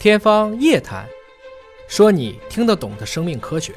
天方夜谭，说你听得懂的生命科学。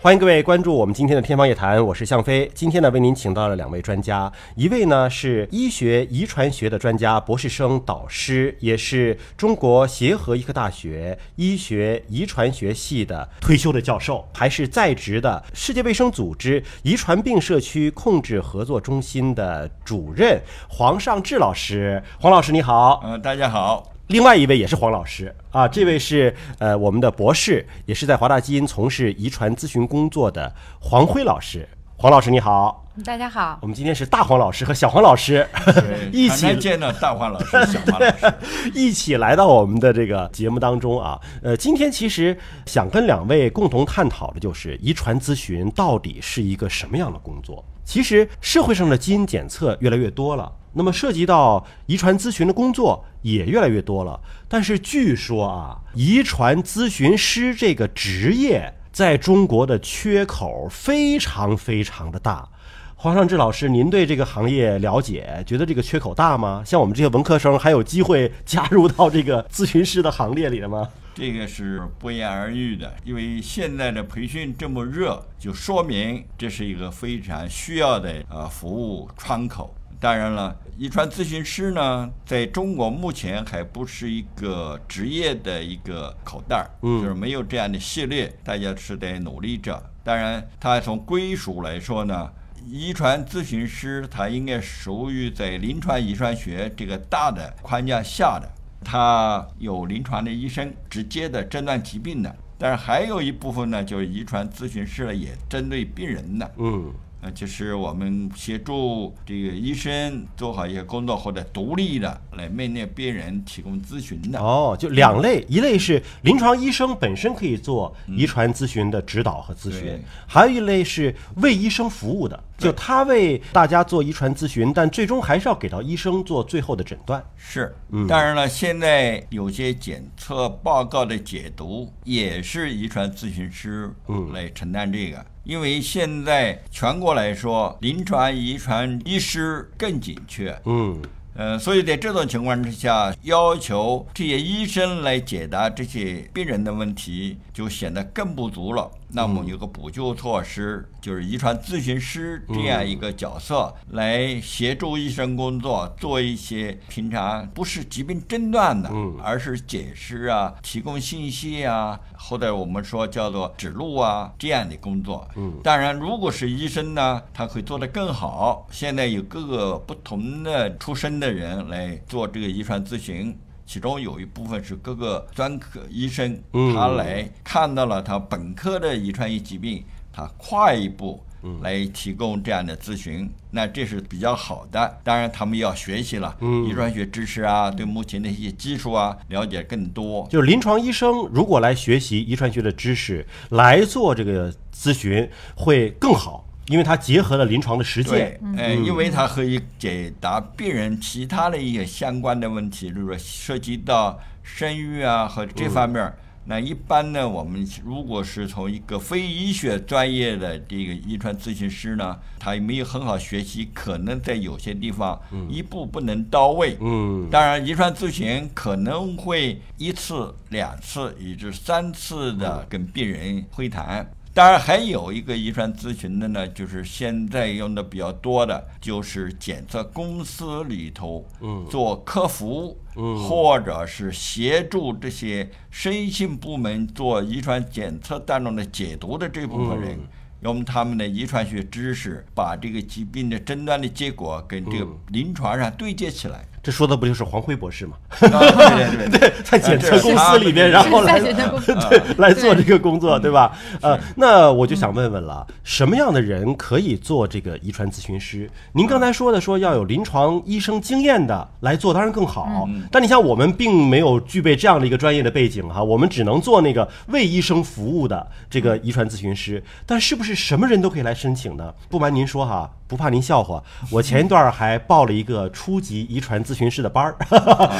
欢迎各位关注我们今天的天方夜谭，我是向飞。今天呢，为您请到了两位专家，一位呢是医学遗传学的专家，博士生导师，也是中国协和医科大学医学遗传学系的退休的教授，还是在职的世界卫生组织遗传病社区控制合作中心的主任黄尚志老师。黄老师你好，嗯、大家好。另外一位也是黄老师啊，这位是呃我们的博士，也是在华大基因从事遗传咨询工作的黄辉老师。黄老师你好，大家好，我们今天是大黄老师和小黄老师 一起见到大黄老师、小黄老师。一起来到我们的这个节目当中啊。呃，今天其实想跟两位共同探讨的就是遗传咨询到底是一个什么样的工作。其实社会上的基因检测越来越多了，那么涉及到遗传咨询的工作也越来越多了。但是据说啊，遗传咨询师这个职业在中国的缺口非常非常的大。黄尚志老师，您对这个行业了解，觉得这个缺口大吗？像我们这些文科生，还有机会加入到这个咨询师的行列里了吗？这个是不言而喻的，因为现在的培训这么热，就说明这是一个非常需要的呃服务窗口。当然了，遗传咨询师呢，在中国目前还不是一个职业的一个口袋儿，嗯就是没有这样的系列，大家是在努力着。当然，它从归属来说呢，遗传咨询师他应该属于在临床遗传学这个大的框架下的。他有临床的医生直接的诊断疾病的，但是还有一部分呢，就是遗传咨询师呢，也针对病人的。嗯呃，就是我们协助这个医生做好一些工作，或者独立的来面对病人提供咨询的。哦，就两类，一类是临床医生本身可以做遗传咨询的指导和咨询对，还有一类是为医生服务的，就他为大家做遗传咨询，但最终还是要给到医生做最后的诊断。是，嗯当然了，现在有些检测报告的解读也是遗传咨询师来承担这个，因为现在全国来说，临床遗传医师更紧缺。嗯呃，所以在这种情况之下，要求这些医生来解答这些病人的问题，就显得更不足了。那么有个补救措施，就是遗传咨询师这样一个角色，来协助医生工作，做一些平常不是疾病诊断的，嗯而是解释啊、提供信息啊，或者我们说叫做指路啊这样的工作。嗯当然，如果是医生呢，他会做得更好。现在有各个不同的出身的人来做这个遗传咨询，其中有一部分是各个专科医生，嗯他来看到了他本科的遗传性疾病，他跨一步。来提供这样的咨询，那这是比较好的。当然，他们要学习了，嗯遗传学知识啊，对目前的一些技术啊了解更多。就是临床医生如果来学习遗传学的知识，来做这个咨询会更好，因为它结合了临床的实践对。，呃，因为它可以解答病人其他的一些相关的问题，就是说涉及到生育啊和这方面儿。那一般呢，我们如果是从一个非医学专业的这个遗传咨询师呢，他没有很好学习，可能在有些地方一步不能到位。嗯当然，遗传咨询可能会一次、两次，以至三次的跟病人会谈。当然，还有一个遗传咨询的呢，就是现在用的比较多的，就是检测公司里头，嗯做客服，嗯或者是协助这些身心部门做遗传检测当中的解读的这部分人。嗯用他们的遗传学知识，把这个疾病的诊断的结果跟这个嗯临床上对接起来。这说的不就是黄辉博士吗？对对对 对，在检测公司里面，呃然后来 对来做这个工嗯作，对吧？呃，那我就想问问了，什么样的人可以做这个遗传咨询师？您刚才说的说要有临床医生经验的来做，当然更好。嗯但你像我们并没有具备这样的一个专业的背景哈，我们只能做那个为医生服务的这个遗传咨询师。但是不是什么人都可以来申请呢？不瞒您说哈，不怕您笑话，我前一段还报了一个初级遗传咨询师的班儿，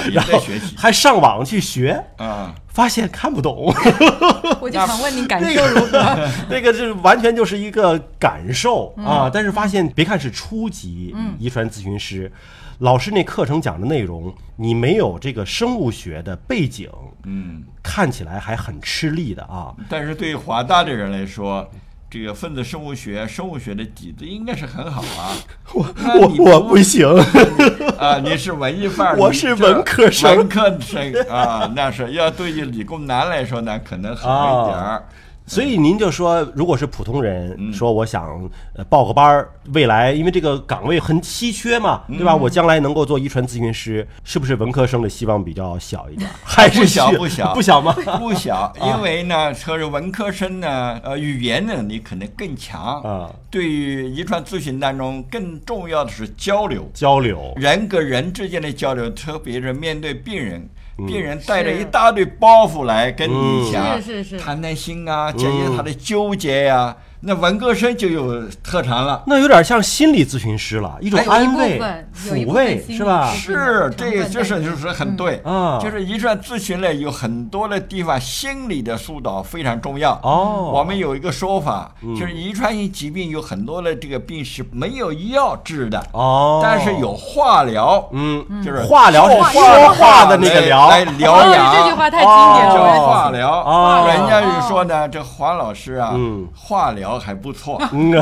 也 然后在学习还上网去学，啊，发现看不懂。我就想问你感受如何？那个是完全就是一个感受啊，但是发现别看是初级遗传咨询师，老师那课程讲的内容，你没有这个生物学的背景，嗯，看起来还很吃力的啊。但是对于华大的人来说，这个分子生物学、生物学的底子应该是很好啊。我我我不行，啊，你是文艺范儿，我是文科生文科生啊，那是要对于理工男来说呢，可能好一点儿。所以您就说，如果是普通人，嗯说我想呃报个班儿，未来因为这个岗位很稀缺嘛，嗯对吧？我将来能够做遗传咨询师，是不是文科生的希望比较小一点？还是不小不小 不小吗？不小，因为呢，说是文科生呢，呃，语言能力可能更强啊。对于遗传咨询当中，更重要的是交流，交流，人跟人之间的交流，特别是面对病人。嗯病人带着一大堆包袱来跟你讲，是是是谈谈心啊，解决他的纠结呀、那文科生就有特长了。那有点像心理咨询师了，一种哎安慰抚慰，是吧？是这就是就是很对啊就是遗传咨询类有很多的地方，心理的疏导非常重要。哦我们有一个说法，就是遗传性疾病有很多的这个病是没有药治的，哦，但是有化疗，嗯，就是化疗是后说话的那个疗来来疗哦养。这句话太经典叫了，化疗，哦人家就说呢，这黄老师啊，嗯化疗还不错，嗯，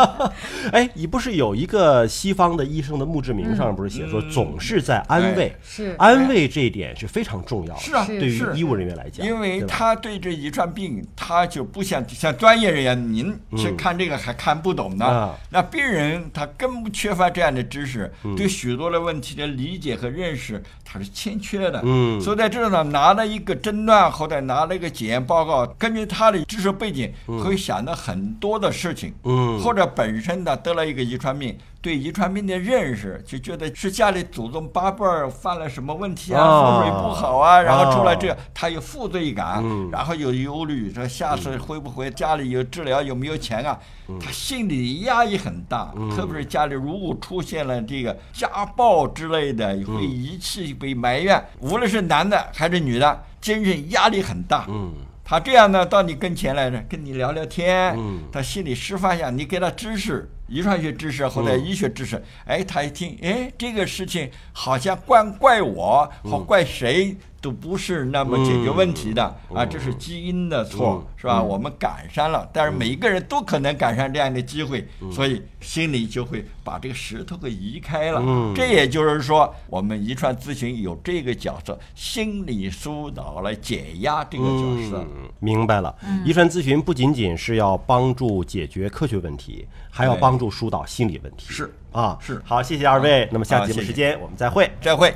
哎，你不是有一个西方的医生的墓志铭上不是写说嗯。总是在安慰哎，是。安慰这一点是非常重要的，是啊对于医务人员来讲，因为他对这遗传病，他就不像像专业人员，您去嗯看这个还看不懂呢。啊。那病人他根本缺乏这样的知识，嗯。对许多的问题的理解和认识，他是欠缺的。嗯。所以在这种呢，拿了一个诊断或者拿了一个检验报告，根据他的知识背景，会想到很多的事情。嗯。或者本身呢得了一个遗传病，对遗传病的认识就觉得是家里祖宗八辈儿犯了什么问题啊，啊。风水不好啊，然后出来这他有负罪感，嗯。然后有忧虑，说下次会不会家里有治疗有没有钱啊？嗯。他心理压力很大，特别是家里如果出现了这个家暴之类的，嗯。会遗弃、被埋怨，无论是男的还是女的，精神压力很大。嗯他这样呢，到你跟前来着，跟你聊聊天，嗯。他心里释放一下，你给他知识，遗传学知识或者医学知识，哎，他一听，哎，这个事情好像怪怪我好怪谁都不是那么解决问题的、啊，这是基因的错，嗯是吧？我们赶上了，但是每一个人都可能赶上这样的机会，所以心里就会把这个石头给移开了。嗯这也就是说，我们遗传咨询有这个角色，心理疏导来解压这个角色。嗯，明白了。遗传咨询不仅仅是要帮助解决科学问题，还要帮助疏导心理问题。是啊，是好，谢谢二位。那么下节目时间我们再会。再会。